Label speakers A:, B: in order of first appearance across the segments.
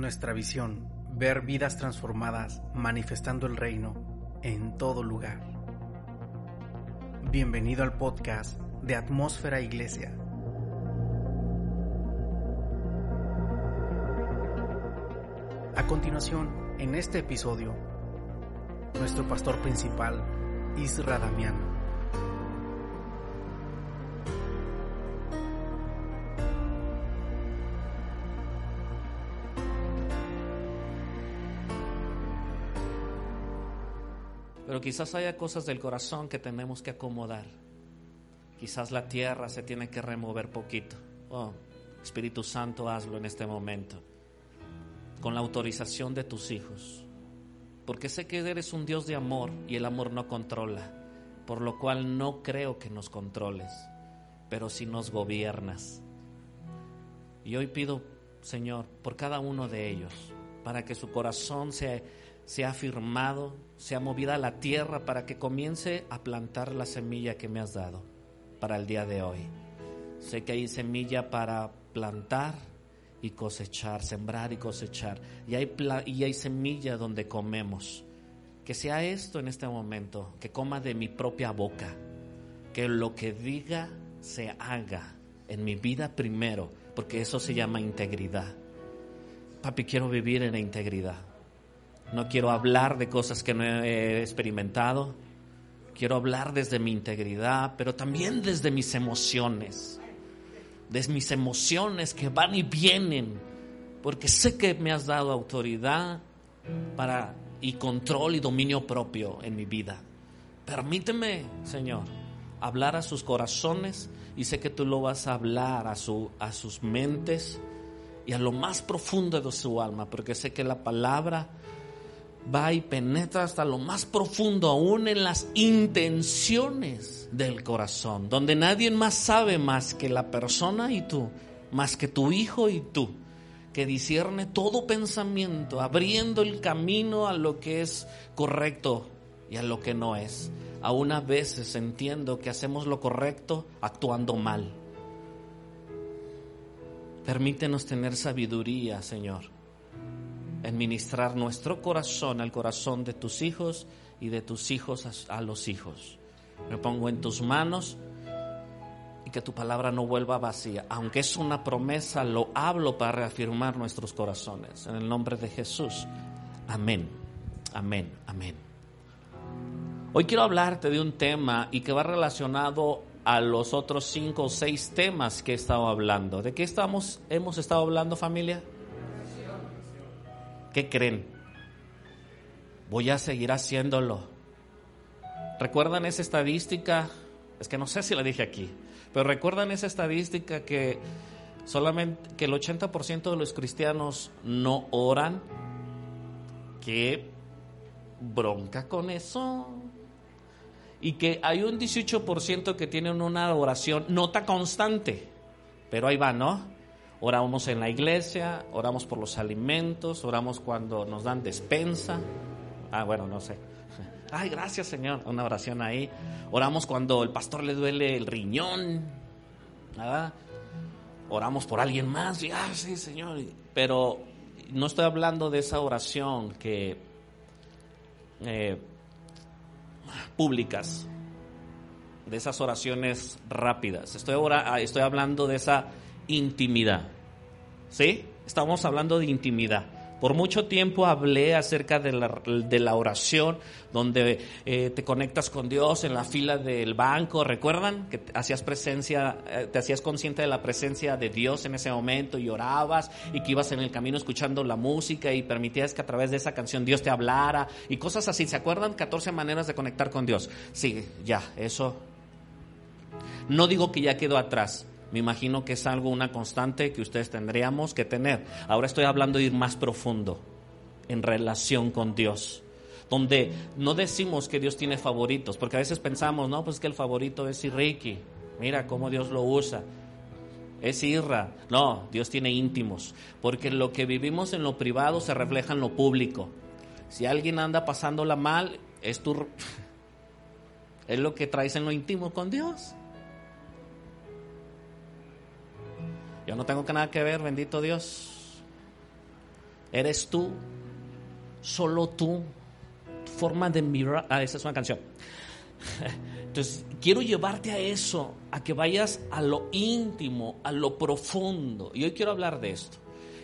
A: Nuestra visión, ver vidas transformadas manifestando el reino en todo lugar. Bienvenido al podcast de Atmósfera Iglesia. A continuación, en este episodio, nuestro pastor principal, Isra Damián.
B: Pero quizás haya cosas del corazón que tenemos que acomodar. Quizás la tierra se tiene que remover poquito. Oh, Espíritu Santo, hazlo en este momento. Con la autorización de tus hijos. Porque sé que eres un Dios de amor y el amor no controla. Por lo cual no creo que nos controles, pero si nos gobiernas. Y hoy pido, Señor, por cada uno de ellos, para que su corazón sea, sea afirmado sea movida la tierra para que comience a plantar la semilla que me has dado para el día de hoy. Sé que hay semilla para plantar y cosechar, sembrar y cosechar. Y hay, y hay semilla donde comemos. Que sea esto en este momento, que coma de mi propia boca. Que lo que diga se haga en mi vida primero, porque eso se llama integridad. Papi, quiero vivir en la integridad. No quiero hablar de cosas que no he experimentado. Quiero hablar desde mi integridad, pero también desde mis emociones. Desde mis emociones que van y vienen. Porque sé que me has dado autoridad para y control y dominio propio en mi vida. Permíteme, Señor, hablar a sus corazones y sé que tú lo vas a hablar a, su, a sus mentes y a lo más profundo de su alma, porque sé que la palabra va y penetra hasta lo más profundo, aún en las intenciones del corazón, donde nadie más sabe más que la persona y tú, más que tu hijo y tú, que discierne todo pensamiento, abriendo el camino a lo que es correcto y a lo que no es. Aún a veces entiendo que hacemos lo correcto actuando mal. Permítenos tener sabiduría, Señor en ministrar nuestro corazón al corazón de tus hijos y de tus hijos a, los hijos. Me pongo en tus manos y que tu palabra no vuelva vacía. Aunque es una promesa, lo hablo para reafirmar nuestros corazones. En el nombre de Jesús. Amén. Amén. Amén. Hoy quiero hablarte de un tema y que va relacionado a los otros cinco o seis temas que he estado hablando. ¿De qué estamos, hemos estado hablando familia? ¿Qué creen? Voy a seguir haciéndolo. ¿Recuerdan esa estadística? Es que no sé si la dije aquí, pero recuerdan esa estadística que solamente que el 80% de los cristianos no oran. ¿Qué bronca con eso? Y que hay un 18% que tienen una oración nota constante, pero ahí va, ¿no? Oramos en la iglesia, oramos por los alimentos, oramos cuando nos dan despensa. Ah, bueno, no sé. Ay, gracias Señor. Una oración ahí. Oramos cuando el pastor le duele el riñón. ¿verdad? Oramos por alguien más. Y, ah, sí, Señor. Pero no estoy hablando de esa oración que eh, públicas, de esas oraciones rápidas. Estoy, estoy hablando de esa intimidad. ¿Sí? Estamos hablando de intimidad. Por mucho tiempo hablé acerca de la, de la oración, donde eh, te conectas con Dios en la fila del banco. ¿Recuerdan que hacías presencia, eh, te hacías consciente de la presencia de Dios en ese momento y orabas y que ibas en el camino escuchando la música y permitías que a través de esa canción Dios te hablara y cosas así? ¿Se acuerdan? 14 maneras de conectar con Dios. Sí, ya, eso. No digo que ya quedó atrás, Me imagino que es algo, una constante que ustedes tendríamos que tener. Ahora estoy hablando de ir más profundo en relación con Dios. Donde no decimos que Dios tiene favoritos, porque a veces pensamos, no, pues que el favorito es Ricky. Mira cómo Dios lo usa. Es Irra. No, Dios tiene íntimos. Porque lo que vivimos en lo privado se refleja en lo público. Si alguien anda pasándola mal, es tu. Es lo que traes en lo íntimo con Dios. Yo no tengo nada que ver, bendito Dios. Eres tú, solo tú. Forma de mirar. Ah, esa es una canción. Entonces, quiero llevarte a eso, a que vayas a lo íntimo, a lo profundo. Y hoy quiero hablar de esto.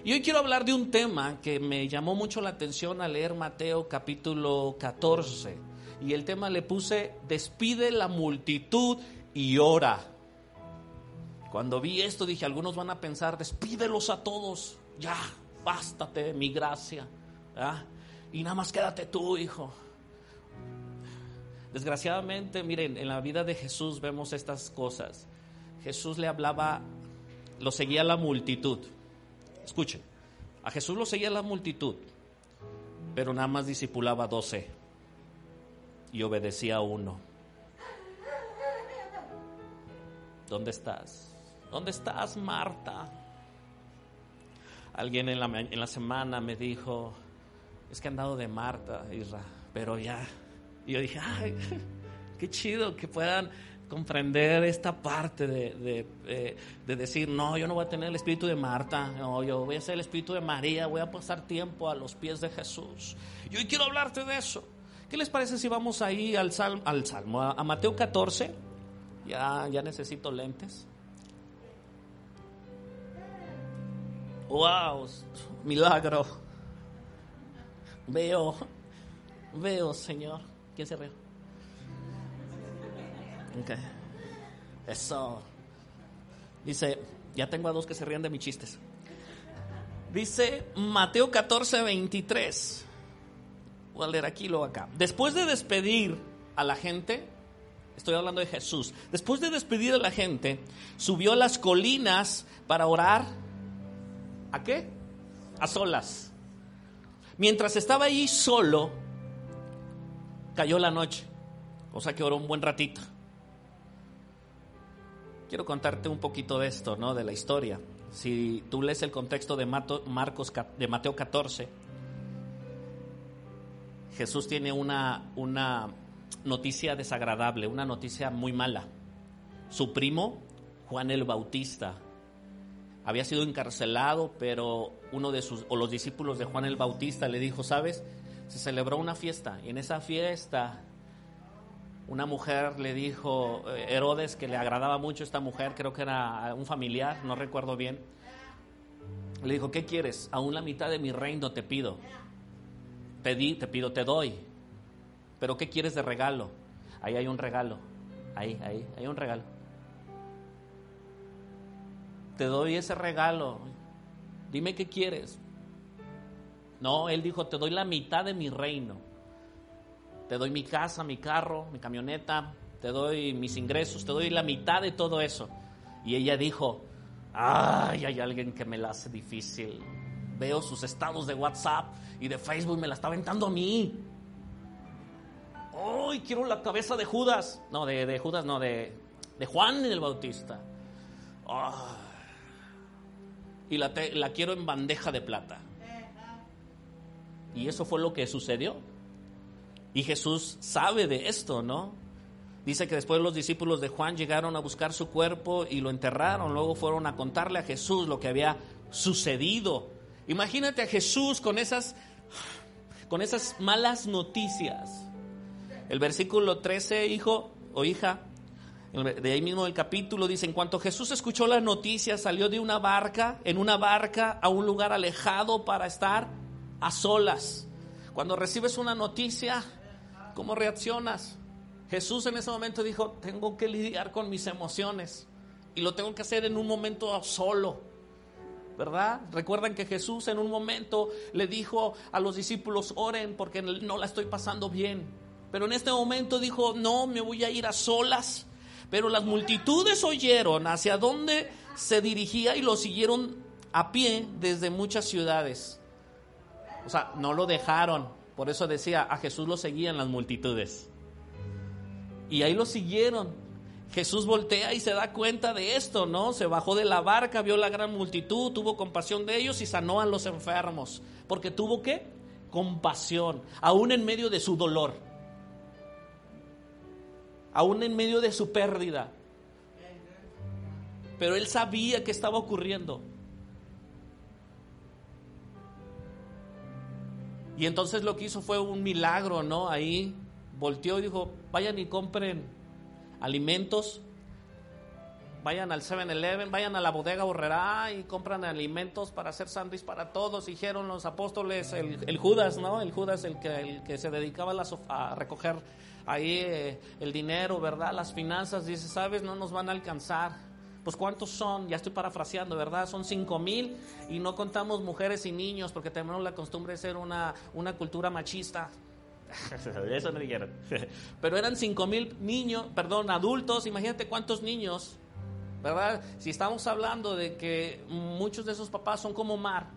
B: Y hoy quiero hablar de un tema que me llamó mucho la atención al leer Mateo capítulo 14. Y el tema le puse, despide la multitud y ora. Cuando vi esto dije, algunos van a pensar, despídelos a todos, ya, bástate mi gracia, y nada más quédate tú, hijo. Desgraciadamente, miren, en la vida de Jesús vemos estas cosas. Jesús le hablaba, lo seguía la multitud. Escuchen, a Jesús lo seguía la multitud, pero nada más discipulaba doce y obedecía a uno. ¿Dónde estás? ¿Dónde estás, Marta? Alguien en la, en la semana me dijo, es que han dado de Marta, Isra, pero ya. Y yo dije, qué chido que puedan comprender esta parte de, de, decir, no, yo no voy a tener el espíritu de Marta, no, yo voy a ser el espíritu de María, voy a pasar tiempo a los pies de Jesús. Y hoy quiero hablarte de eso. ¿Qué les parece si vamos ahí al salmo, al salmo a, a Mateo 14? Ya, ya necesito lentes. Wow, milagro. Veo, veo, Señor. ¿Quién se rió? Ok. Eso. Dice, ya tengo a dos que se rían de mis chistes. Dice Mateo 14, 23. Voy a leer aquí, luego acá. Después de despedir a la gente, estoy hablando de Jesús, después de despedir a la gente, subió a las colinas para orar ¿A qué? A solas. Mientras estaba allí solo, cayó la noche, cosa que oró un buen ratito. Quiero contarte un poquito de esto, ¿no? De la historia. Si tú lees el contexto de, Marcos, de Mateo 14, Jesús tiene una, una noticia desagradable, una noticia muy mala. Su primo, Juan el Bautista, había sido encarcelado, pero uno de sus, o los discípulos de Juan el Bautista le dijo, ¿sabes? Se celebró una fiesta y en esa fiesta una mujer le dijo, eh, Herodes, que le agradaba mucho esta mujer, creo que era un familiar, no recuerdo bien, le dijo, ¿qué quieres? Aún la mitad de mi reino te pido. Te pido, te doy. Pero ¿qué quieres de regalo? Ahí hay un regalo. Ahí, ahí, hay un regalo te doy ese regalo, dime qué quieres. No, él dijo, te doy la mitad de mi reino. Te doy mi casa, mi carro, mi camioneta, te doy mis ingresos, te doy la mitad de todo eso. Y ella dijo, ay, hay alguien que me la hace difícil. Veo sus estados de WhatsApp y de Facebook, me la está aventando a mí. Ay, quiero la cabeza de Judas. No, de, Judas, no, de, de Juan el Bautista. Ay y la, quiero en bandeja de plata. Y eso fue lo que sucedió. Y Jesús sabe de esto, ¿no? Dice que después los discípulos de Juan llegaron a buscar su cuerpo y lo enterraron. Luego fueron a contarle a Jesús lo que había sucedido. Imagínate a Jesús con esas, con esas malas noticias. El versículo 13, hijo o hija, de ahí mismo el capítulo dice, en cuanto Jesús escuchó la noticia, salió de una barca, en una barca, a un lugar alejado para estar a solas. Cuando recibes una noticia, ¿cómo reaccionas? Jesús en ese momento dijo, tengo que lidiar con mis emociones y lo tengo que hacer en un momento solo. ¿Verdad? Recuerdan que Jesús en un momento le dijo a los discípulos, oren porque no la estoy pasando bien. Pero en este momento dijo, no, me voy a ir a solas Pero las multitudes oyeron hacia dónde se dirigía y lo siguieron a pie desde muchas ciudades. O sea, no lo dejaron. Por eso decía, a Jesús lo seguían las multitudes. Y ahí lo siguieron. Jesús voltea y se da cuenta de esto, ¿no? Se bajó de la barca, vio la gran multitud, tuvo compasión de ellos y sanó a los enfermos. Porque tuvo qué? Compasión, aún en medio de su dolor, aún en medio de su pérdida. Pero él sabía que estaba ocurriendo. Y entonces lo que hizo fue un milagro, ¿no? Ahí volteó y dijo, vayan y compren alimentos, vayan al 7-Eleven, vayan a la bodega Borrera y compran alimentos para hacer sándwich para todos, dijeron los apóstoles, el, Judas, ¿no? El Judas, el que, el que se dedicaba a, recoger ahí eh, el dinero, ¿verdad? Las finanzas, dice, sabes, no nos van a alcanzar pues ¿cuántos son? Ya estoy parafraseando, ¿verdad? Son cinco mil y no contamos mujeres y niños porque tenemos la costumbre de ser una, una cultura machista. Eso no dijeron. Pero eran cinco mil niños, perdón, adultos, imagínate cuántos niños, Si estamos hablando de que muchos de esos papás son como Mar,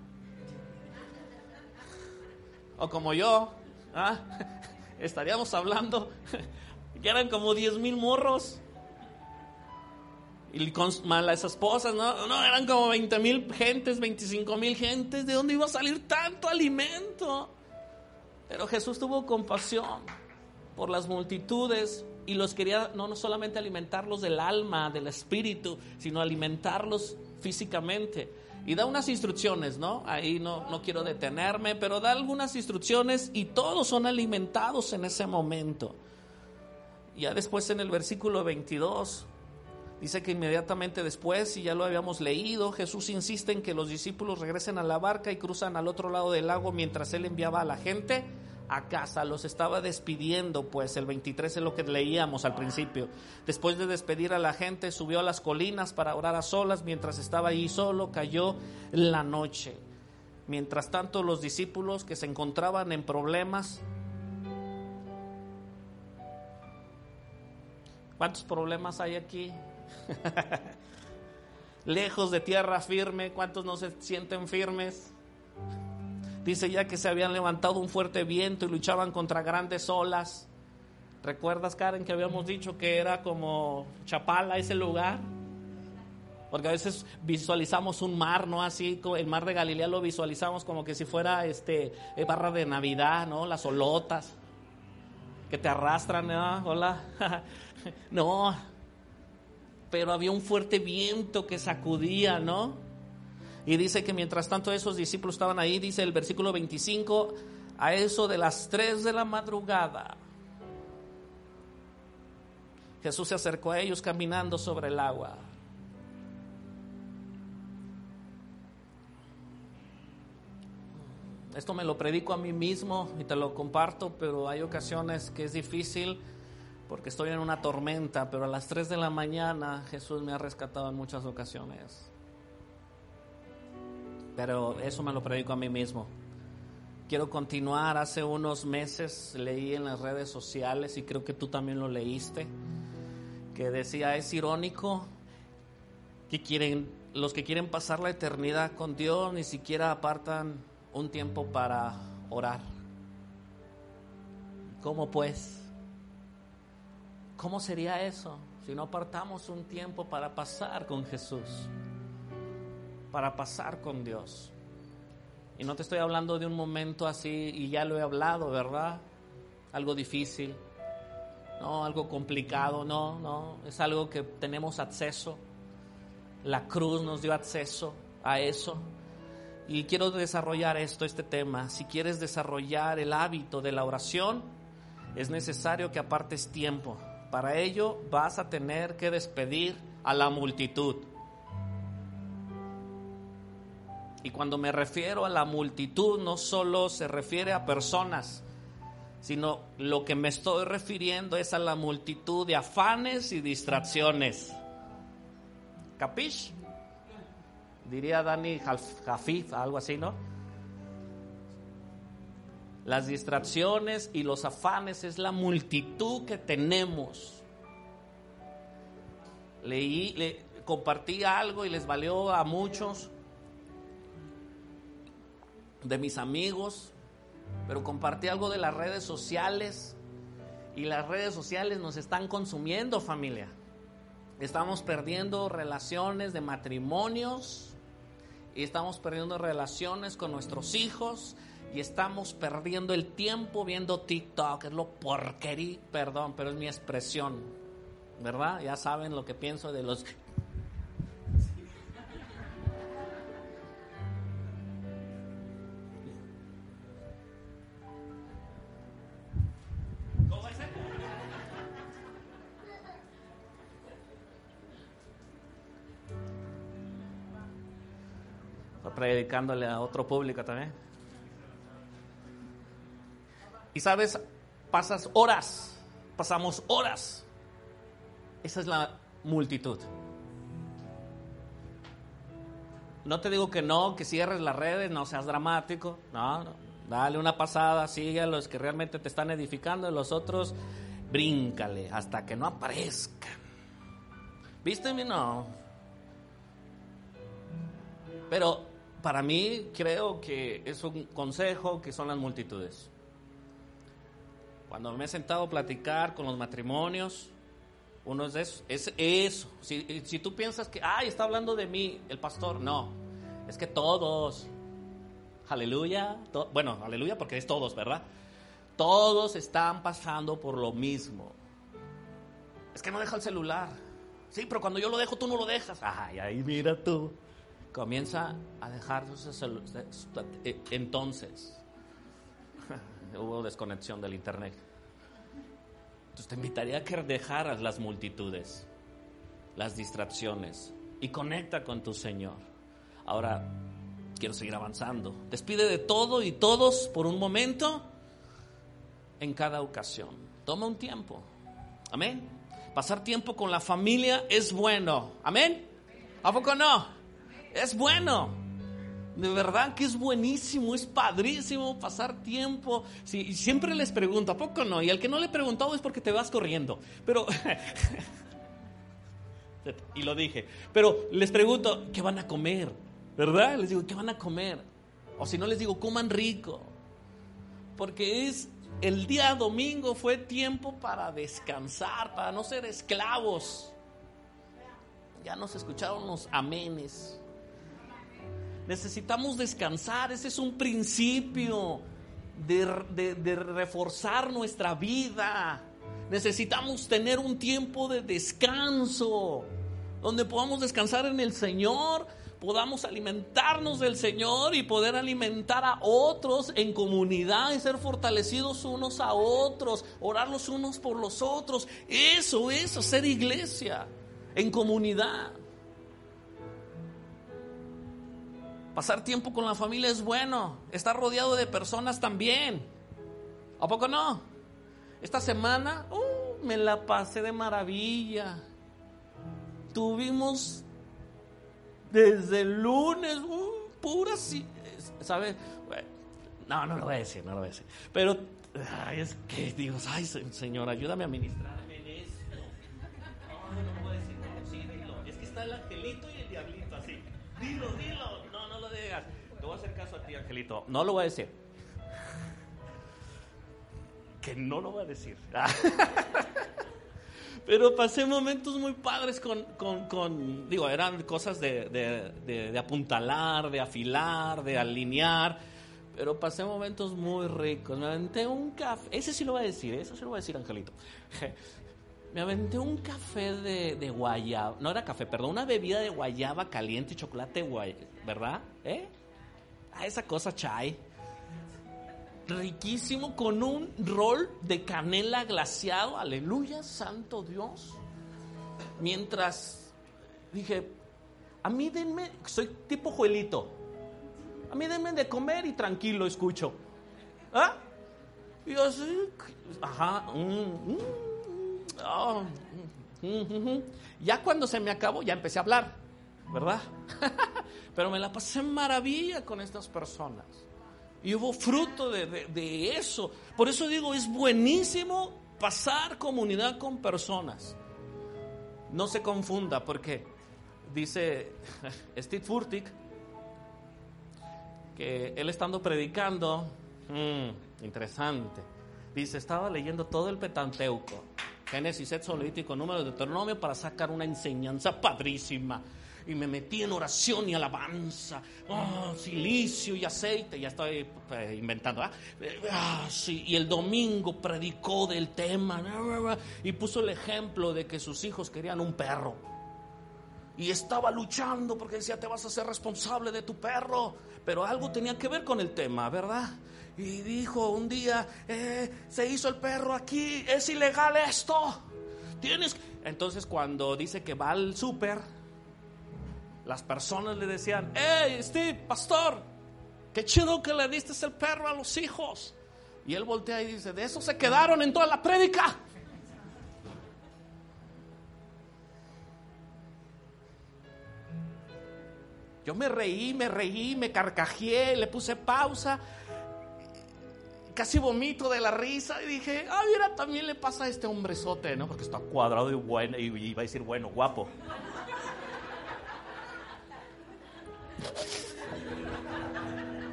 B: o como yo, ¿ah? estaríamos hablando que eran como diez mil morros. Y con malas esposas, ¿no? No, eran como 20 mil gentes, 25 mil gentes. ¿De dónde iba a salir tanto alimento? Pero Jesús tuvo compasión por las multitudes y los quería no, no solamente alimentarlos del alma, del espíritu, sino alimentarlos físicamente. Y da unas instrucciones, ¿no? Ahí no, no quiero detenerme, pero da algunas instrucciones y todos son alimentados en ese momento. Ya después en el versículo 22 Dice que inmediatamente después, y ya lo habíamos leído, Jesús insiste en que los discípulos regresen a la barca y cruzan al otro lado del lago mientras él enviaba a la gente a casa. Los estaba despidiendo, pues el 23 es lo que leíamos al principio. Después de despedir a la gente, subió a las colinas para orar a solas. Mientras estaba ahí solo, cayó la noche. Mientras tanto, los discípulos que se encontraban en problemas, ¿Cuántos problemas hay aquí? Lejos de tierra firme, ¿cuántos no se sienten firmes? Dice ya que se habían levantado un fuerte viento y luchaban contra grandes olas. ¿Recuerdas, Karen, que habíamos dicho que era como Chapala ese lugar? Porque a veces visualizamos un mar, ¿no? Así, el mar de Galilea lo visualizamos como que si fuera este eh, barra de Navidad, ¿no? Las olotas que te arrastran, ¿no? Hola. no, pero había un fuerte viento que sacudía, ¿no? Y dice que mientras tanto esos discípulos estaban ahí, dice el versículo 25, a eso de las 3 de la madrugada, Jesús se acercó a ellos caminando sobre el agua. Esto me lo predico a mí mismo y te lo comparto, pero hay ocasiones que es difícil porque estoy en una tormenta, pero a las 3 de la mañana Jesús me ha rescatado en muchas ocasiones. Pero eso me lo predico a mí mismo. Quiero continuar. Hace unos meses leí en las redes sociales y creo que tú también lo leíste, que decía, es irónico que quieren, los que quieren pasar la eternidad con Dios ni siquiera apartan un tiempo para orar. ¿Cómo pues? ¿Cómo sería eso si no apartamos un tiempo para pasar con Jesús? Para pasar con Dios. Y no te estoy hablando de un momento así, y ya lo he hablado, ¿verdad? Algo difícil, no, algo complicado, no, no, es algo que tenemos acceso. La cruz nos dio acceso a eso. Y quiero desarrollar esto, este tema. Si quieres desarrollar el hábito de la oración, es necesario que apartes tiempo para ello vas a tener que despedir a la multitud. Y cuando me refiero a la multitud, no solo se refiere a personas, sino lo que me estoy refiriendo es a la multitud de afanes y distracciones. ¿Capish? Diría Dani Jafif, algo así, ¿no? Las distracciones y los afanes es la multitud que tenemos. leí, le, compartí algo y les valió a muchos de mis amigos, pero compartí algo de las redes sociales y las redes sociales nos están consumiendo familia. Estamos perdiendo relaciones de matrimonios y estamos perdiendo relaciones con nuestros hijos y estamos perdiendo el tiempo viendo TikTok, es lo porquería, perdón, pero es mi expresión, ¿verdad? Ya saben lo que pienso de los predicándole a otro público también. Y sabes, pasas horas, pasamos horas. Esa es la multitud. No te digo que no, que cierres las redes, no seas dramático. No, dale una pasada, sigue a los que realmente te están edificando, los otros, bríncale hasta que no aparezcan. ¿Viste? No. Pero para mí creo que es un consejo que son las multitudes. Cuando me he sentado a platicar con los matrimonios, uno es eso. Es. Si, tú piensas que, ay, está hablando de mí el pastor, no. Es que todos, aleluya, bueno, aleluya porque es todos, ¿verdad? Todos están pasando por lo mismo. Es que no deja el celular. Sí, pero cuando yo lo dejo, tú no lo dejas. Ay, ahí mira tú comienza a dejar eh, entonces hubo desconexión del internet. Entonces te invitaría a que dejaras las multitudes, las distracciones y conecta con tu Señor. Ahora quiero seguir avanzando. Despide de todo y todos por un momento en cada ocasión. Toma un tiempo. Amén. Pasar tiempo con la familia es bueno. Amén. ¿A poco no? Es bueno. De verdad que es buenísimo, es padrísimo pasar tiempo. Siempre les pregunto, ¿a poco no? Y al que no le he preguntado es porque te vas corriendo. Pero, y lo dije, pero les pregunto, ¿qué van a comer? ¿Verdad? Les digo, ¿qué van a comer? O si no les digo, coman rico. Porque es el día domingo fue tiempo para descansar, para no ser esclavos. Ya nos escucharon los amenes. Necesitamos descansar, ese es un principio de, reforzar nuestra vida. Necesitamos tener un tiempo de descanso, donde podamos descansar en el Señor, podamos alimentarnos del Señor y poder alimentar a otros en comunidad y ser fortalecidos unos a otros, orar los unos por los otros. Eso es hacer iglesia en comunidad. Pasar tiempo con la familia es bueno. Estar rodeado de personas también. ¿A poco no? Esta semana uh, me la pasé de maravilla. Tuvimos desde el lunes uh, puras, ¿sabes? No, no lo voy a decir, no lo voy a decir. Pero ay, es que digo, ay, Señor, ayúdame a ministrarme en esto. No, no puedo decir, no, sí, dilo. Es que está el angelito y el diablito así. Dilo, dilo. Te voy a hacer caso a Angelito. No lo voy a decir. Que no lo voy a decir. Pero pasé momentos muy padres con, con, digo, eran cosas de, de, de, apuntalar, de afilar, de alinear. Pero pasé momentos muy ricos. Me aventé un café. Ese sí lo voy a decir, eso sí lo voy a decir, Angelito. Me aventé un café de, guayaba. No era café, perdón, una bebida de guayaba caliente y chocolate guayaba. ¿Verdad? ¿Eh? Esa cosa chai. Riquísimo con un rol de canela glaciado. Aleluya, santo Dios. Mientras dije, a mí denme, soy tipo Juelito. A mí denme de comer y tranquilo escucho. ¿Ah? Y así, ajá. Mm, mm, oh, mm, ya cuando se me acabó, ya empecé a hablar, ¿verdad? Pero me la pasé maravilla con estas personas. Y hubo fruto de, eso. Por eso digo, es buenísimo pasar comunidad con personas. no se confunda porque dice Steve Furtick que él estando predicando, mm, interesante, dice, estaba leyendo todo el Petanteuco, Génesis, Éxodo, Levítico, Número, de Deuteronomio para sacar una enseñanza padrísima. Y me metí en oración y alabanza, oh, silicio y aceite, ya estoy eh, inventando. ¿ah? Ah, sí. Y el domingo predicó del tema y puso el ejemplo de que sus hijos querían un perro y estaba luchando porque decía, te vas a ser responsable de tu perro. Pero algo tenía que ver con el tema, ¿verdad? Y dijo un día, eh, se hizo el perro aquí, es ilegal esto. Tienes... Entonces cuando dice que va al súper, las personas le decían, hey, Steve, pastor, qué chido que le diste el perro a los hijos. Y él voltea y dice, de eso se quedaron en toda la prédica. Yo me reí, me reí, me carcajeé, le puse pausa, casi vomito de la risa y dije, ah, mira, también le pasa a este hombrezote, ¿no? Porque está cuadrado y bueno, y iba a decir bueno, guapo.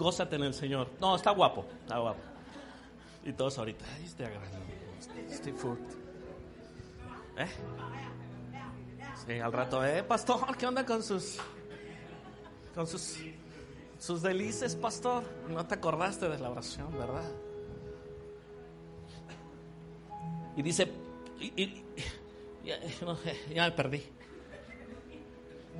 B: Gózate en el Señor. No, está guapo, está guapo. Y todos ahorita, ay, este agarrando, este food. ¿Eh? al rato, eh, pastor, ¿qué onda con sus con sus sus delices, pastor? No te acordaste de la oración, ¿verdad? Y dice, ya, me perdí.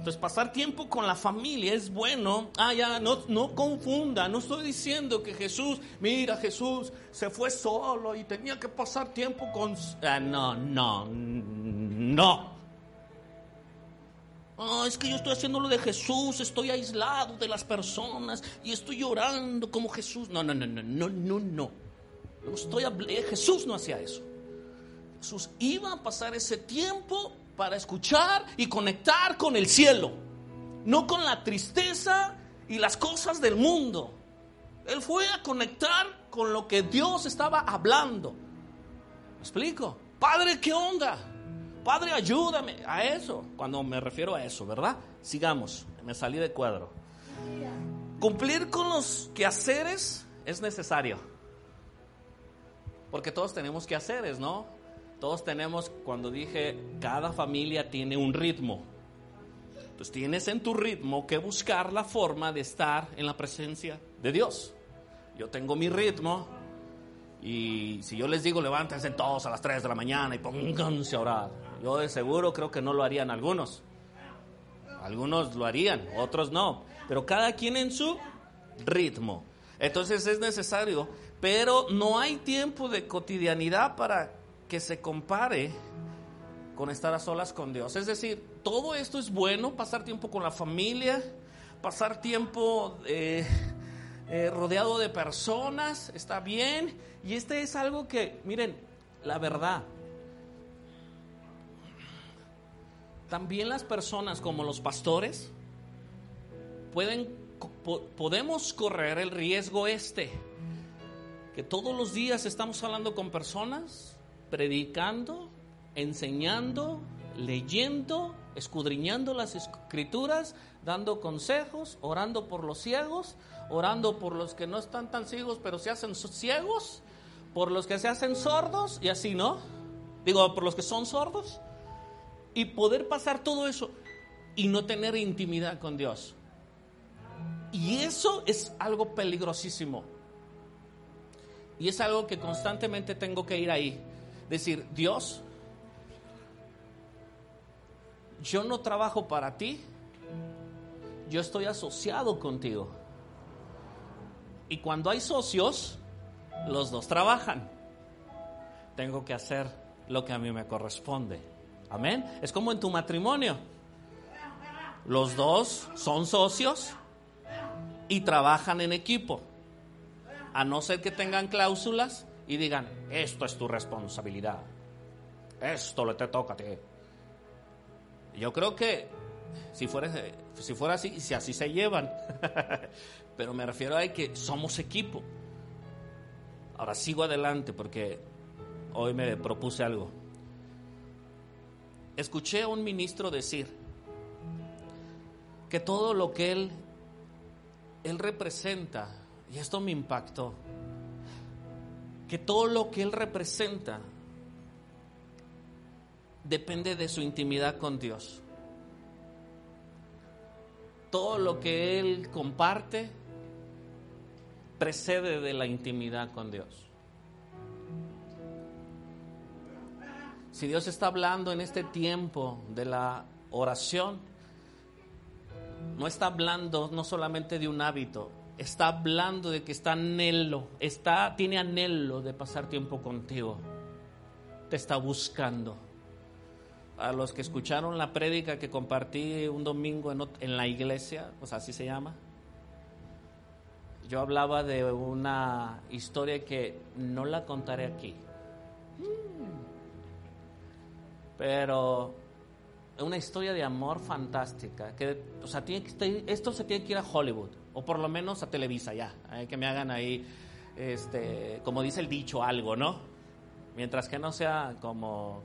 B: Entonces pasar tiempo con la familia es bueno. Ah, ya, no, no confunda. No estoy diciendo que Jesús, mira, Jesús se fue solo y tenía que pasar tiempo con... Ah, no, no, no. Oh, es que yo estoy haciendo lo de Jesús, estoy aislado de las personas y estoy llorando como Jesús. No, no, no, no, no, no, no. estoy Jesús no hacía eso. Jesús iba a pasar ese tiempo para escuchar y conectar con el cielo, no con la tristeza y las cosas del mundo. Él fue a conectar con lo que Dios estaba hablando. ¿Me explico? Padre, ¿qué onda? Padre, ayúdame a eso, cuando me refiero a eso, ¿verdad? Sigamos, me salí de cuadro. Cumplir con los quehaceres es necesario. Porque todos tenemos quehaceres, ¿no? Todos tenemos, cuando dije, cada familia tiene un ritmo. Entonces tienes en tu ritmo que buscar la forma de estar en la presencia de Dios. Yo tengo mi ritmo y si yo les digo levántense todos a las 3 de la mañana y pónganse a orar yo de seguro creo que no lo harían algunos. Algunos lo harían, otros no. Pero cada quien en su ritmo. Entonces es necesario, pero no hay tiempo de cotidianidad para que se compare con estar a solas con Dios. Es decir, todo esto es bueno, pasar tiempo con la familia, pasar tiempo eh, eh, rodeado de personas, está bien. Y este es algo que, miren, la verdad, también las personas como los pastores pueden, podemos correr el riesgo este, que todos los días estamos hablando con personas, predicando, enseñando, leyendo, escudriñando las escrituras, dando consejos, orando por los ciegos, orando por los que no están tan ciegos pero se hacen ciegos, por los que se hacen sordos y así, ¿no? Digo, por los que son sordos y poder pasar todo eso y no tener intimidad con Dios. Y eso es algo peligrosísimo. Y es algo que constantemente tengo que ir ahí. Decir, Dios, yo no trabajo para ti, yo estoy asociado contigo. Y cuando hay socios, los dos trabajan. Tengo que hacer lo que a mí me corresponde. Amén. Es como en tu matrimonio. Los dos son socios y trabajan en equipo. A no ser que tengan cláusulas y digan, esto es tu responsabilidad. Esto le te toca a ti. Yo creo que si fuera, si fuera así, si así se llevan. Pero me refiero a que somos equipo. Ahora sigo adelante porque hoy me propuse algo. escuché a un ministro decir que todo lo que él, él representa, y esto me impactó, que todo lo que él representa depende de su intimidad con Dios. Todo lo que él comparte precede de la intimidad con Dios. Si Dios está hablando en este tiempo de la oración, no está hablando no solamente de un hábito, está hablando de que está anhelo, está, tiene anhelo de pasar tiempo contigo. Te está buscando. A los que escucharon la prédica que compartí un domingo en, en la iglesia, pues así se llama, yo hablaba de una historia que no la contaré aquí. Pero una historia de amor fantástica. Que, o sea, tiene que, esto se tiene que ir a Hollywood, o por lo menos a Televisa ya. que me hagan ahí, este, como dice el dicho, algo, ¿no? Mientras que no sea como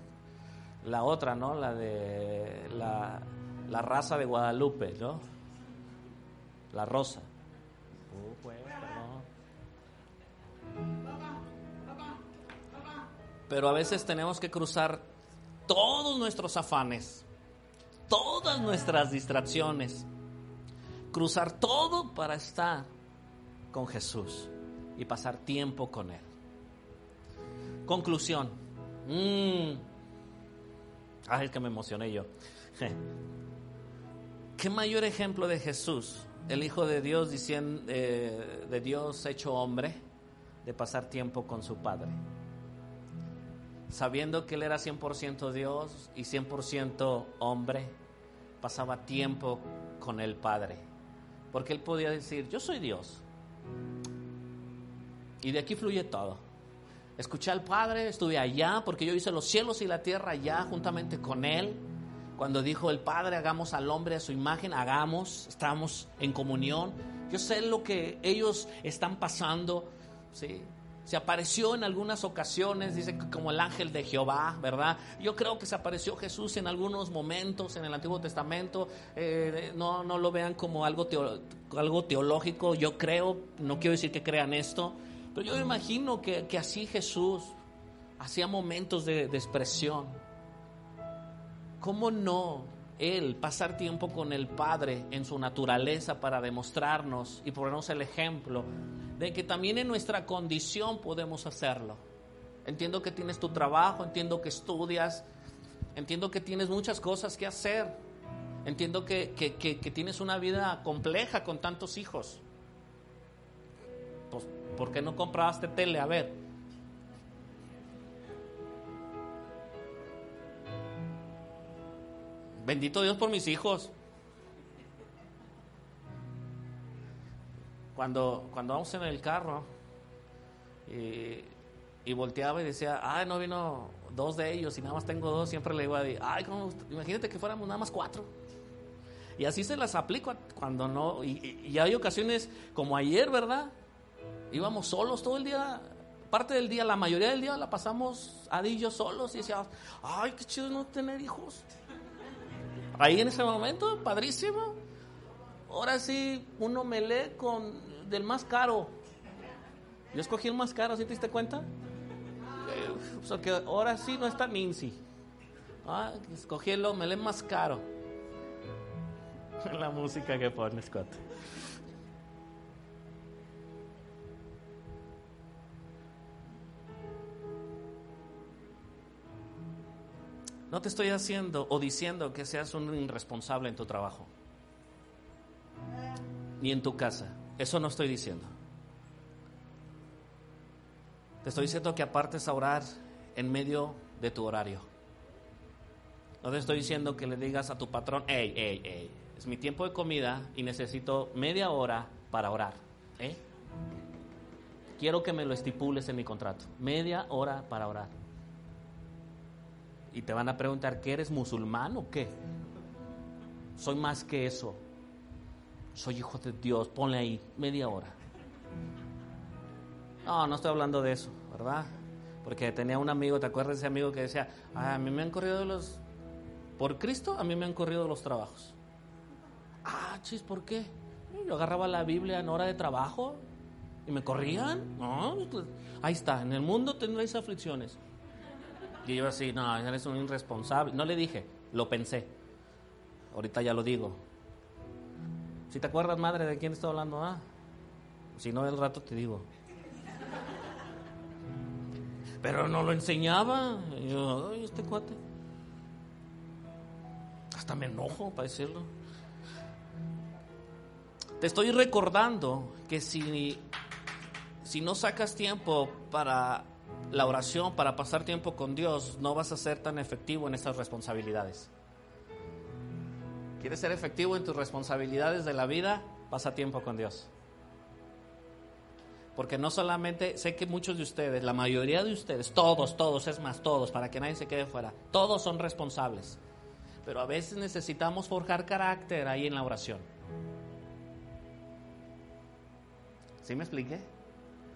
B: la otra, ¿no? La de la, raza de Guadalupe, ¿no? La rosa. Pero a veces tenemos que cruzar todos nuestros afanes, todas nuestras distracciones, cruzar todo para estar con Jesús y pasar tiempo con Él. Conclusión. Mm. Ay, es que me emocioné yo. ¿Qué mayor ejemplo de Jesús, el Hijo de Dios, diciendo, eh, de Dios hecho hombre, de pasar tiempo con su Padre? sabiendo que Él era 100% Dios y 100% hombre, pasaba tiempo con el Padre. Porque Él podía decir, yo soy Dios. Y de aquí fluye todo. Escuché al Padre, estuve allá, porque yo hice los cielos y la tierra allá juntamente con Él. Cuando dijo el Padre, hagamos al hombre a su imagen, hagamos, estamos en comunión. Yo sé lo que ellos están pasando, ¿sí? Se apareció en algunas ocasiones, dice como el ángel de Jehová, ¿verdad? Yo creo que se apareció Jesús en algunos momentos en el Antiguo Testamento. Eh, no, no lo vean como algo, algo teológico. Yo creo, no quiero decir que crean esto, pero yo imagino que, que así Jesús hacía momentos de, de expresión. ¿Cómo no él pasar tiempo con el Padre en su naturaleza para demostrarnos y ponernos el ejemplo de que también en nuestra condición podemos hacerlo. Entiendo que tienes tu trabajo, entiendo que estudias, entiendo que tienes muchas cosas que hacer, entiendo que, tienes una vida compleja con tantos hijos. Pues, ¿por qué no compraste tele? A ver. Bendito Dios por mis hijos. Cuando, cuando vamos en el carro y, volteaba y decía, ay, no vino dos de ellos y nada más tengo dos, siempre le digo a ay, imagínate que fuéramos nada más cuatro. Y así se las aplico cuando no, y, hay ocasiones como ayer, ¿verdad? Íbamos solos todo el día, parte del día, la mayoría del día la pasamos Adi solos y decíamos, ay, qué chido no tener hijos. Ahí en ese momento, padrísimo. Ahora sí, uno me lee con del más caro. Yo escogí el más caro, ¿sí te diste cuenta? Eh, o que ahora sí no está Mincy. Ah, escogí el lee más caro. La música que pone Scott. No te estoy haciendo o diciendo que seas un irresponsable en tu trabajo ni en tu casa. Eso no estoy diciendo. Te estoy diciendo que apartes a orar en medio de tu horario. No te estoy diciendo que le digas a tu patrón, hey, hey, hey, es mi tiempo de comida y necesito media hora para orar. ¿eh? Quiero que me lo estipules en mi contrato. Media hora para orar. Y te van a preguntar, ¿qué eres musulmán o qué? Soy más que eso soy hijo de Dios, ponle ahí media hora. No, no estoy hablando de eso, ¿verdad? Porque tenía un amigo, ¿te acuerdas de ese amigo que decía, a mí me han corrido los, Por Cristo a mí me han corrido los trabajos. Ah, chis, ¿por qué? Yo agarraba la Biblia en hora de trabajo y me corrían. No, pues, ahí está, en el mundo tendréis aflicciones. Y yo así, no, eres un irresponsable. No le dije, lo pensé. Ahorita ya lo digo. Si te acuerdas, madre, de quién estoy hablando, ah. Si no, el rato te digo. Pero no lo enseñaba. Y yo, ay, este cuate. Hasta me enojo para decirlo. Te estoy recordando que si, si no sacas tiempo para la oración, para pasar tiempo con Dios, no vas a ser tan efectivo en esas responsabilidades. ¿Quieres ser efectivo en tus responsabilidades de la vida? Pasa tiempo con Dios. Porque no solamente, sé que muchos de ustedes, la mayoría de ustedes, todos, todos, es más, todos, para que nadie se quede fuera, todos son responsables. Pero a veces necesitamos forjar carácter ahí en la oración. ¿Sí me expliqué?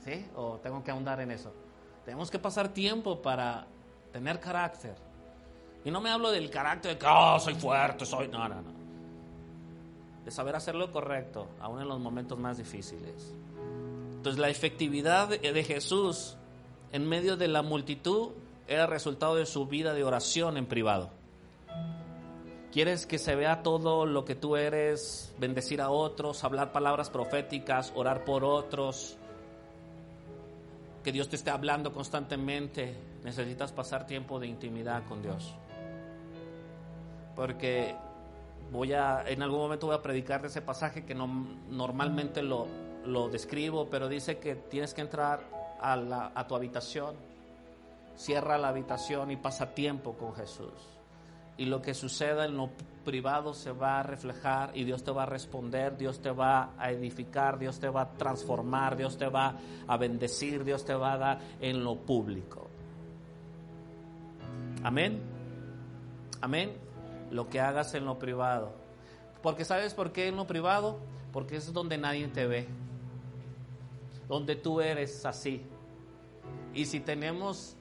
B: ¿Sí? ¿O tengo que ahondar en eso? Tenemos que pasar tiempo para tener carácter. Y no me hablo del carácter de que, oh, soy fuerte, soy... No, no, no. De saber hacer lo correcto, aún en los momentos más difíciles. Entonces la efectividad de Jesús en medio de la multitud era resultado de su vida de oración en privado. ¿Quieres que se vea todo lo que tú eres, bendecir a otros, hablar palabras proféticas, orar por otros? Que Dios te esté hablando constantemente. Necesitas pasar tiempo de intimidad con Dios. Porque voy a, en algún momento voy a predicar de ese pasaje que no, normalmente lo, lo describo, pero dice que tienes que entrar a, la, a tu habitación, cierra la habitación y pasa tiempo con Jesús y lo que suceda en lo privado se va a reflejar y Dios te va a responder, Dios te va a edificar, Dios te va a transformar, Dios te va a bendecir, Dios te va a dar en lo público. Amén. Amén. Lo que hagas en lo privado. Porque sabes por qué en lo privado? Porque es donde nadie te ve. Donde tú eres así. Y si tenemos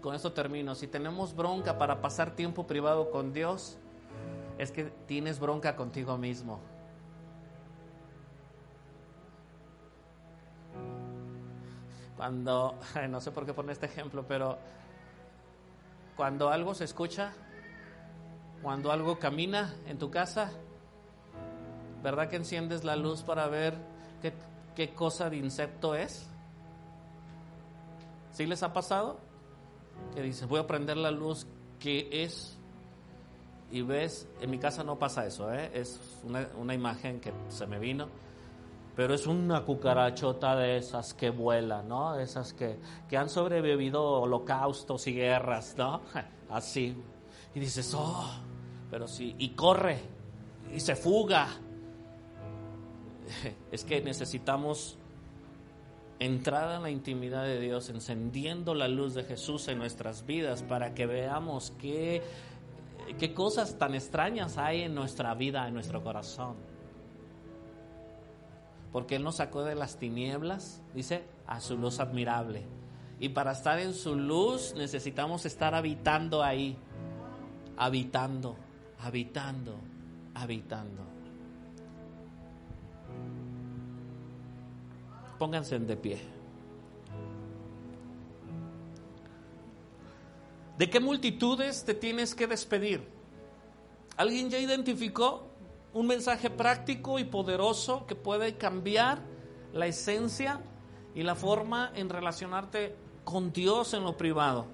B: con esto termino, si tenemos bronca para pasar tiempo privado con Dios, es que tienes bronca contigo mismo. Cuando, no sé por qué poner este ejemplo, pero cuando algo se escucha, cuando algo camina en tu casa, ¿verdad que enciendes la luz para ver qué, cosa de insecto es? ¿Sí les ha pasado? Que dices, voy a prender la luz, ¿qué es? Y ves, en mi casa no pasa eso, ¿eh? es una, una imagen que se me vino, pero es una cucarachota de esas que vuelan, ¿no? Esas que, que han sobrevivido holocaustos y guerras, ¿no? Así. Y dices, oh, pero sí, y corre, y se fuga. Es que necesitamos entrar a la intimidad de Dios, encendiendo la luz de Jesús en nuestras vidas para que veamos qué, qué cosas tan extrañas hay en nuestra vida, en nuestro corazón. Porque Él nos sacó de las tinieblas, dice, a su luz admirable. Y para estar en su luz necesitamos estar habitando ahí, habitando, habitando, habitando. Pónganse de pie. ¿De qué multitudes te tienes que despedir? ¿Alguien ya identificó un mensaje práctico y poderoso que puede cambiar la esencia y la forma en relacionarte con Dios en lo privado?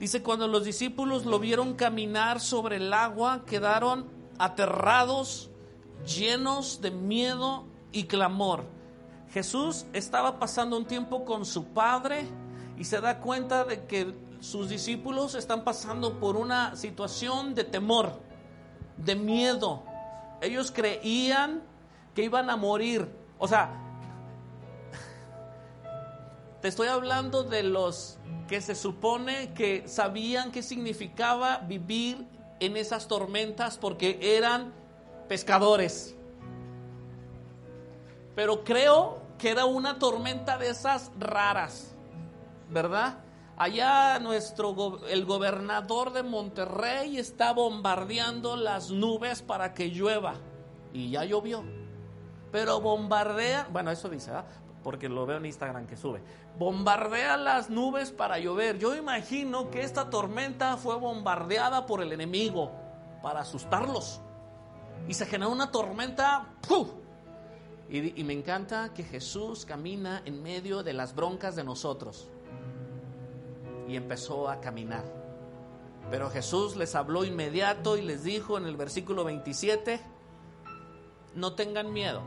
B: Dice, cuando los discípulos lo vieron caminar sobre el agua, quedaron aterrados, llenos de miedo y clamor. Jesús estaba pasando un tiempo con su Padre y se da cuenta de que sus discípulos están pasando por una situación de temor, de miedo. Ellos creían que iban a morir. O sea, te estoy hablando de los que se supone que sabían qué significaba vivir en esas tormentas porque eran pescadores pero creo que era una tormenta de esas raras, ¿verdad? Allá nuestro el gobernador de Monterrey está bombardeando las nubes para que llueva y ya llovió. Pero bombardea, bueno, eso dice, porque lo veo en Instagram que sube. Bombardea las nubes para llover. Yo imagino que esta tormenta fue bombardeada por el enemigo para asustarlos. Y se generó una tormenta. Y, me encanta que Jesús camina en medio de las broncas de nosotros y empezó a caminar. Pero Jesús les habló inmediato y les dijo en el versículo 27, no tengan miedo,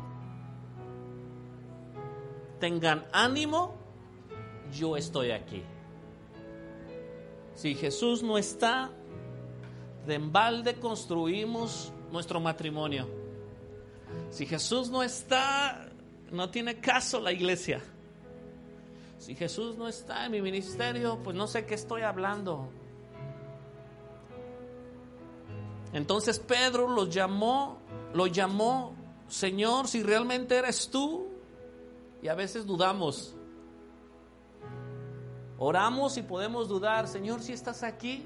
B: tengan ánimo, yo estoy aquí. Si Jesús no está, de embalde construimos nuestro matrimonio. Si Jesús no está, no tiene caso la iglesia. Si Jesús no está en mi ministerio, pues no sé qué estoy hablando. Entonces Pedro lo llamó, lo llamó, Señor, si realmente eres tú. Y a veces dudamos. Oramos y podemos dudar, Señor, si estás aquí.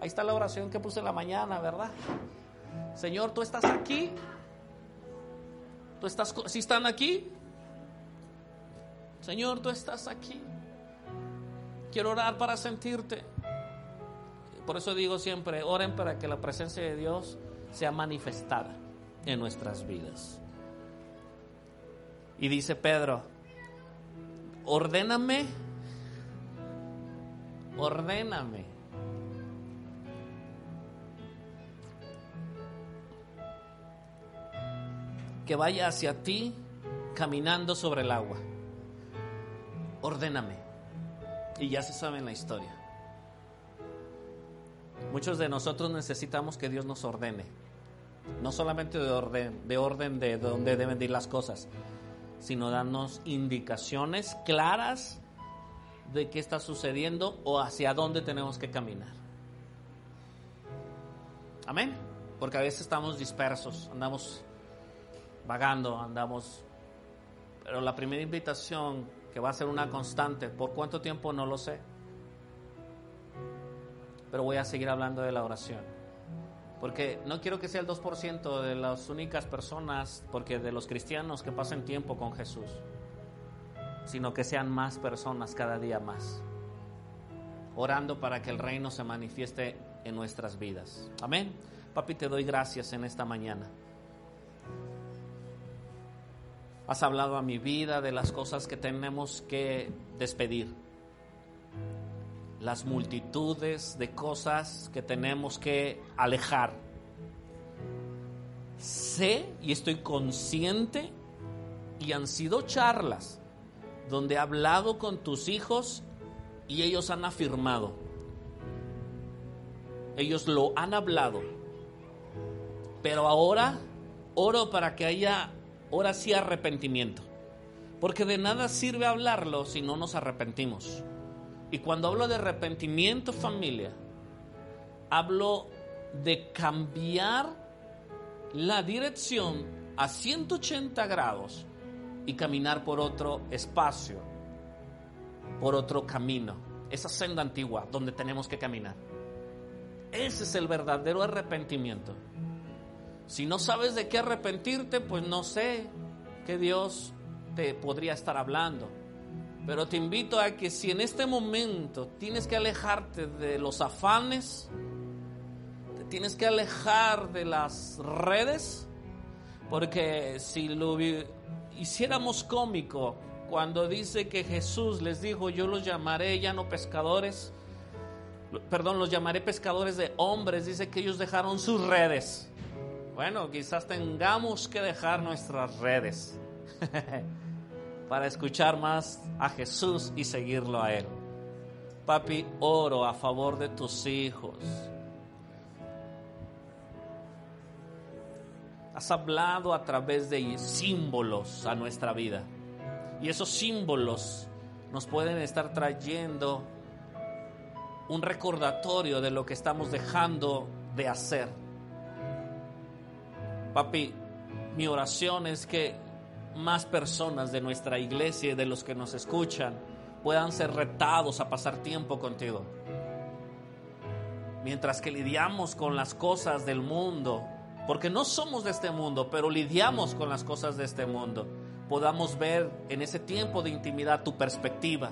B: Ahí está la oración que puse en la mañana, ¿verdad? Señor, tú estás aquí. ¿Tú estás, si están aquí? Señor, tú estás aquí. Quiero orar para sentirte. Por eso digo siempre, oren para que la presencia de Dios sea manifestada en nuestras vidas. Y dice Pedro, ordéname, ordéname. Que vaya hacia ti caminando sobre el agua ordéname. Y ya se sabe en la historia. Muchos de nosotros necesitamos que Dios nos ordene. No solamente de orden, de orden de dónde deben ir las cosas, sino darnos indicaciones claras de qué está sucediendo o hacia dónde tenemos que caminar. Amén. Porque a veces estamos dispersos, andamos vagando, andamos... Pero la primera invitación que va a ser una constante. ¿Por cuánto tiempo? No lo sé. Pero voy a seguir hablando de la oración. Porque no quiero que sea el 2% de las únicas personas, porque de los cristianos que pasen tiempo con Jesús, sino que sean más personas cada día más, orando para que el reino se manifieste en nuestras vidas. Amén. Papi, te doy gracias en esta mañana. Has hablado a mi vida de las cosas que tenemos que despedir. Las multitudes de cosas que tenemos que alejar. Sé y estoy consciente y han sido charlas donde he hablado con tus hijos y ellos han afirmado. Ellos lo han hablado. Pero ahora oro para que haya ahora sí arrepentimiento. Porque de nada sirve hablarlo si no nos arrepentimos. Y cuando hablo de arrepentimiento familia, hablo de cambiar la dirección a 180 grados y caminar por otro espacio, por otro camino, esa senda antigua donde tenemos que caminar. Ese es el verdadero arrepentimiento. Si no sabes de qué arrepentirte, pues no sé qué Dios te podría estar hablando. Pero te invito a que si en este momento tienes que alejarte de los afanes, te tienes que alejar de las redes, porque si lo hiciéramos cómico, cuando dice que Jesús les dijo, yo los llamaré ya no pescadores, perdón, los llamaré pescadores de hombres, dice que ellos dejaron sus redes. Bueno, quizás tengamos que dejar nuestras redes para escuchar más a Jesús y seguirlo a Él. Papi, oro a favor de tus hijos. Has hablado a través de símbolos a nuestra vida. Y esos símbolos nos pueden estar trayendo un recordatorio de lo que estamos dejando de hacer. Papi, mi oración es que más personas de nuestra iglesia y de los que nos escuchan puedan ser retados a pasar tiempo contigo. Mientras que lidiamos con las cosas del mundo, porque no somos de este mundo, pero lidiamos con las cosas de este mundo, podamos ver en ese tiempo de intimidad tu perspectiva,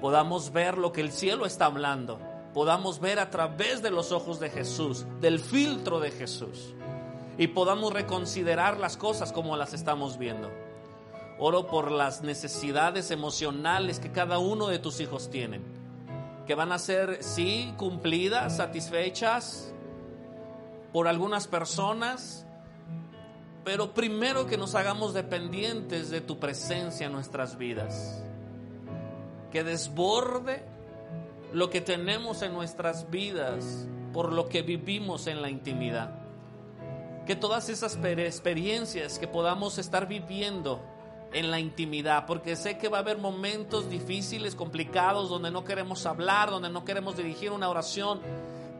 B: podamos ver lo que el cielo está hablando, podamos ver a través de los ojos de Jesús, del filtro de Jesús, y podamos reconsiderar las cosas como las estamos viendo. Oro por las necesidades emocionales que cada uno de tus hijos tienen, que van a ser, sí, cumplidas, satisfechas por algunas personas, pero primero que nos hagamos dependientes de tu presencia en nuestras vidas, que desborde lo que tenemos en nuestras vidas por lo que vivimos en la intimidad. Que todas esas experiencias que podamos estar viviendo en la intimidad, porque sé que va a haber momentos difíciles, complicados, donde no queremos hablar, donde no queremos dirigir una oración,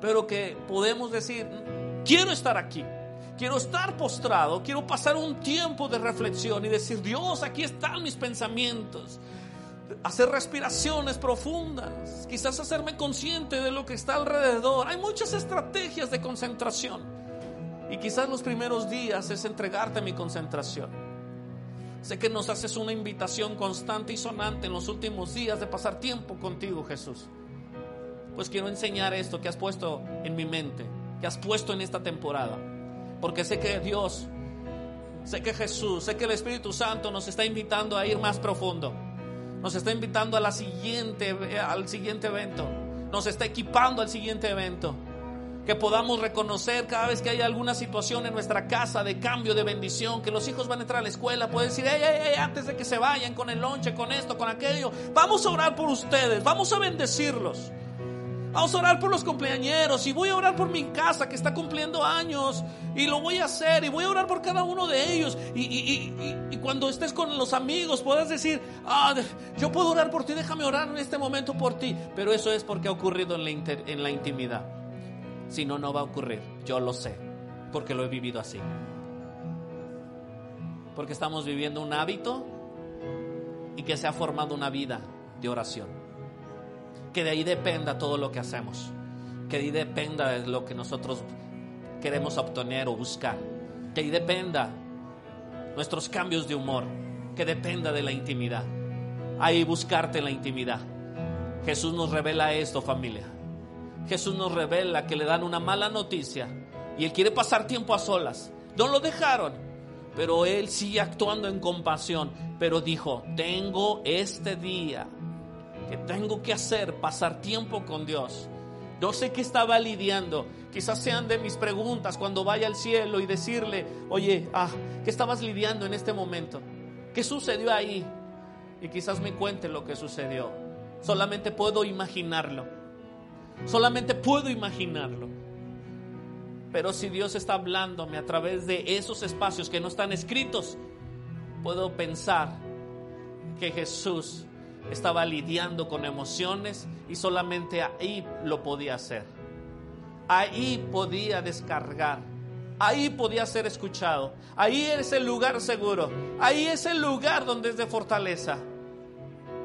B: pero que podemos decir, quiero estar aquí, quiero estar postrado, quiero pasar un tiempo de reflexión y decir, Dios, aquí están mis pensamientos. Hacer respiraciones profundas, quizás hacerme consciente de lo que está alrededor. Hay muchas estrategias de concentración. Y quizás los primeros días es entregarte mi concentración. Sé que nos haces una invitación constante y sonante en los últimos días de pasar tiempo contigo, Jesús. Pues quiero enseñar esto que has puesto en mi mente, que has puesto en esta temporada. Porque sé que Dios, sé que Jesús, sé que el Espíritu Santo nos está invitando a ir más profundo. Nos está invitando a la siguiente, al siguiente evento. Nos está equipando al siguiente evento que podamos reconocer cada vez que hay alguna situación en nuestra casa de cambio, de bendición, que los hijos van a entrar a la escuela, pueden decir, antes de que se vayan con el lonche, con esto, con aquello, vamos a orar por ustedes, vamos a bendecirlos. Vamos a orar por los cumpleañeros y voy a orar por mi casa que está cumpliendo años y lo voy a hacer y voy a orar por cada uno de ellos. Y, cuando estés con los amigos puedas decir, ah, yo puedo orar por ti, déjame orar en este momento por ti. Pero eso es porque ha ocurrido en la intimidad. Si no, no va a ocurrir. Yo lo sé, porque lo he vivido así. Porque estamos viviendo un hábito y que se ha formado una vida de oración. Que de ahí dependa todo lo que hacemos. Que de ahí dependa de lo que nosotros queremos obtener o buscar. Que ahí dependa nuestros cambios de humor. Que dependa de la intimidad. Ahí buscarte la intimidad. Jesús nos revela esto, familia. Jesús nos revela que le dan una mala noticia y él quiere pasar tiempo a solas. No lo dejaron, pero él sigue actuando en compasión. Pero dijo, tengo este día que tengo que hacer, pasar tiempo con Dios. No sé qué estaba lidiando. Quizás sean de mis preguntas cuando vaya al cielo y decirle, oye, ah, ¿qué estabas lidiando en este momento? ¿Qué sucedió ahí? Y quizás me cuente lo que sucedió. Solamente puedo imaginarlo. Solamente puedo imaginarlo. Pero si Dios está hablándome a través de esos espacios que no están escritos, puedo pensar que Jesús estaba lidiando con emociones y solamente ahí lo podía hacer. Ahí podía descargar. Ahí podía ser escuchado. Ahí es el lugar seguro. Ahí es el lugar donde es de fortaleza.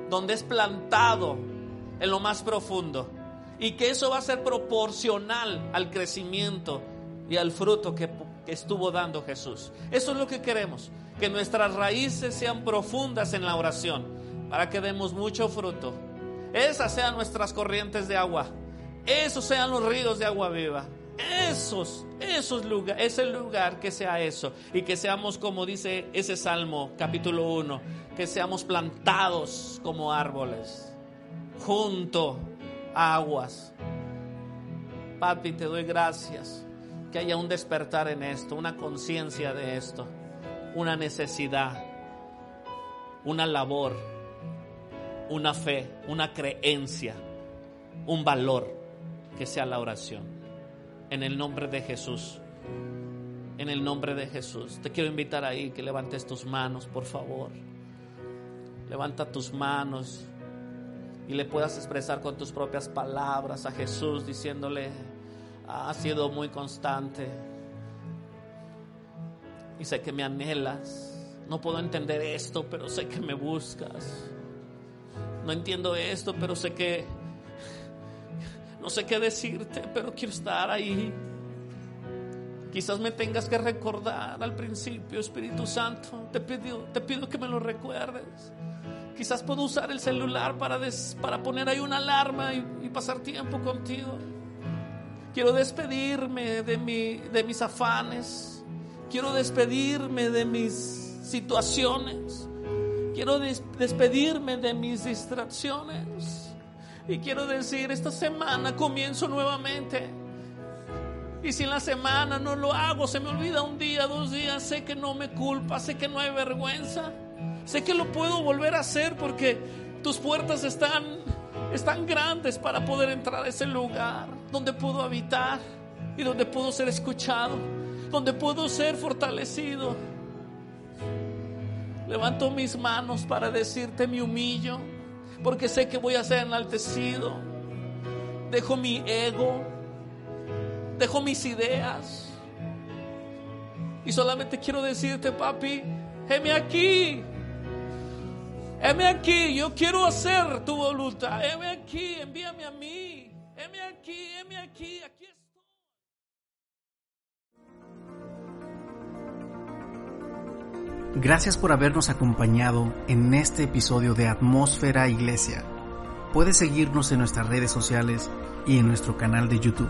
B: Donde es plantado en lo más profundo y que eso va a ser proporcional al crecimiento y al fruto que, estuvo dando Jesús. Eso es lo que queremos, que nuestras raíces sean profundas en la oración para que demos mucho fruto. Esas sean nuestras corrientes de agua, esos sean los ríos de agua viva. Esos, esos lugares, ese lugar que sea eso y que seamos como dice ese Salmo capítulo 1, que seamos plantados como árboles junto aguas. Papi, te doy gracias que haya un despertar en esto, una conciencia de esto, una necesidad, una labor, una fe, una creencia, un valor que sea la oración. En el nombre de Jesús. En el nombre de Jesús. Te quiero invitar ahí que levantes tus manos, por favor. Levanta tus manos y le puedas expresar con tus propias palabras a Jesús diciéndole, ha sido muy constante y sé que me anhelas. No puedo entender esto, pero sé que me buscas. no entiendo esto, pero sé que no sé qué decirte, pero quiero estar ahí. Quizás me tengas que recordar al principio, Espíritu Santo. Te pido, te pido que me lo recuerdes. Quizás puedo usar el celular para, para poner ahí una alarma y, pasar tiempo contigo. Quiero despedirme de, mi, de mis afanes. Quiero despedirme de mis situaciones. Quiero des despedirme de mis distracciones. Y quiero decir, esta semana comienzo nuevamente. Y si en la semana no lo hago, se me olvida un día, dos días, sé que no me culpa, sé que no hay vergüenza. Sé que lo puedo volver a hacer porque tus puertas están, están grandes para poder entrar a ese lugar donde puedo habitar y donde puedo ser escuchado, donde puedo ser fortalecido. Levanto mis manos para decirte mi humillo, porque sé que voy a ser enaltecido. Dejo mi ego, dejo mis ideas. Y solamente quiero decirte, papi, heme aquí. Heme aquí, yo quiero hacer tu voluntad. Heme aquí, envíame a mí. Heme aquí, heme aquí, aquí estoy.
A: Gracias por habernos acompañado en este episodio de Atmósfera Iglesia. Puedes seguirnos en nuestras redes sociales y en nuestro canal de YouTube.